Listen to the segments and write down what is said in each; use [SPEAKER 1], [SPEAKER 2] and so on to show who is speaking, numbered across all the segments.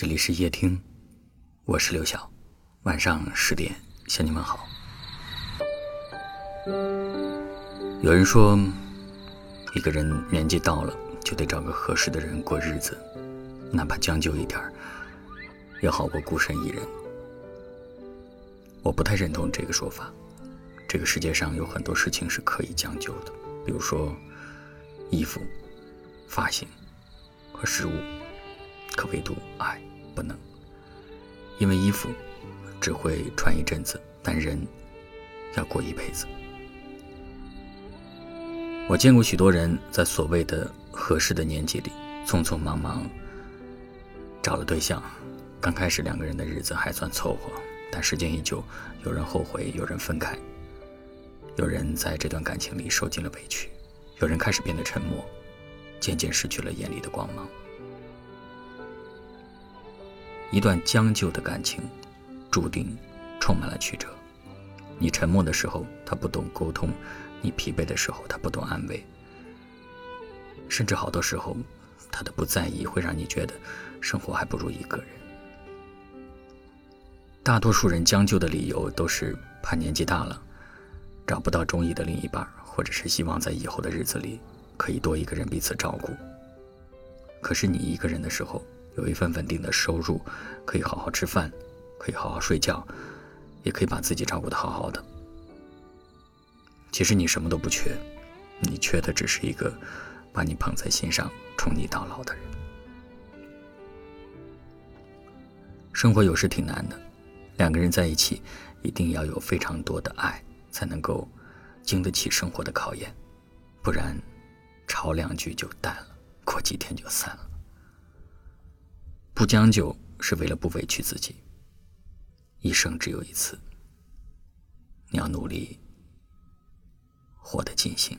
[SPEAKER 1] 这里是夜听，我是刘晓。晚上十点向你们好。有人说，一个人年纪到了，就得找个合适的人过日子，哪怕将就一点，也好过孤身一人。我不太认同这个说法。这个世界上有很多事情是可以将就的，比如说衣服、发型和食物，可唯独爱不能。因为衣服只会穿一阵子，但人要过一辈子。我见过许多人在所谓的合适的年纪里，匆匆忙忙找了对象。刚开始两个人的日子还算凑合，但时间一久，有人后悔，有人分开。有人在这段感情里受尽了委屈，有人开始变得沉默，渐渐失去了眼里的光芒。一段将就的感情，注定充满了曲折。你沉默的时候，他不懂沟通；你疲惫的时候，他不懂安慰。甚至好多时候，他的不在意会让你觉得生活还不如一个人。大多数人将就的理由都是怕年纪大了。找不到中意的另一半，或者是希望在以后的日子里可以多一个人彼此照顾。可是你一个人的时候，有一份稳定的收入，可以好好吃饭，可以好好睡觉，也可以把自己照顾得好好的。其实你什么都不缺，你缺的只是一个把你捧在心上、宠你到老的人。生活有时挺难的，两个人在一起一定要有非常多的爱。才能够经得起生活的考验，不然吵两句就淡了，过几天就散了。不将就是为了不委屈自己。一生只有一次，你要努力活得尽兴。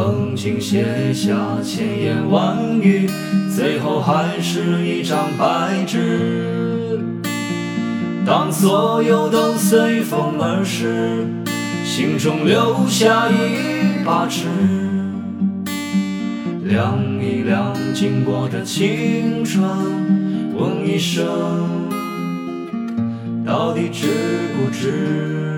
[SPEAKER 2] 曾经写下千言万语，最后还是一张白纸。当所有都随风而逝，心中留下一把尺，量一量经过的青春，问一声，到底值不值？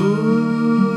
[SPEAKER 2] Ooh.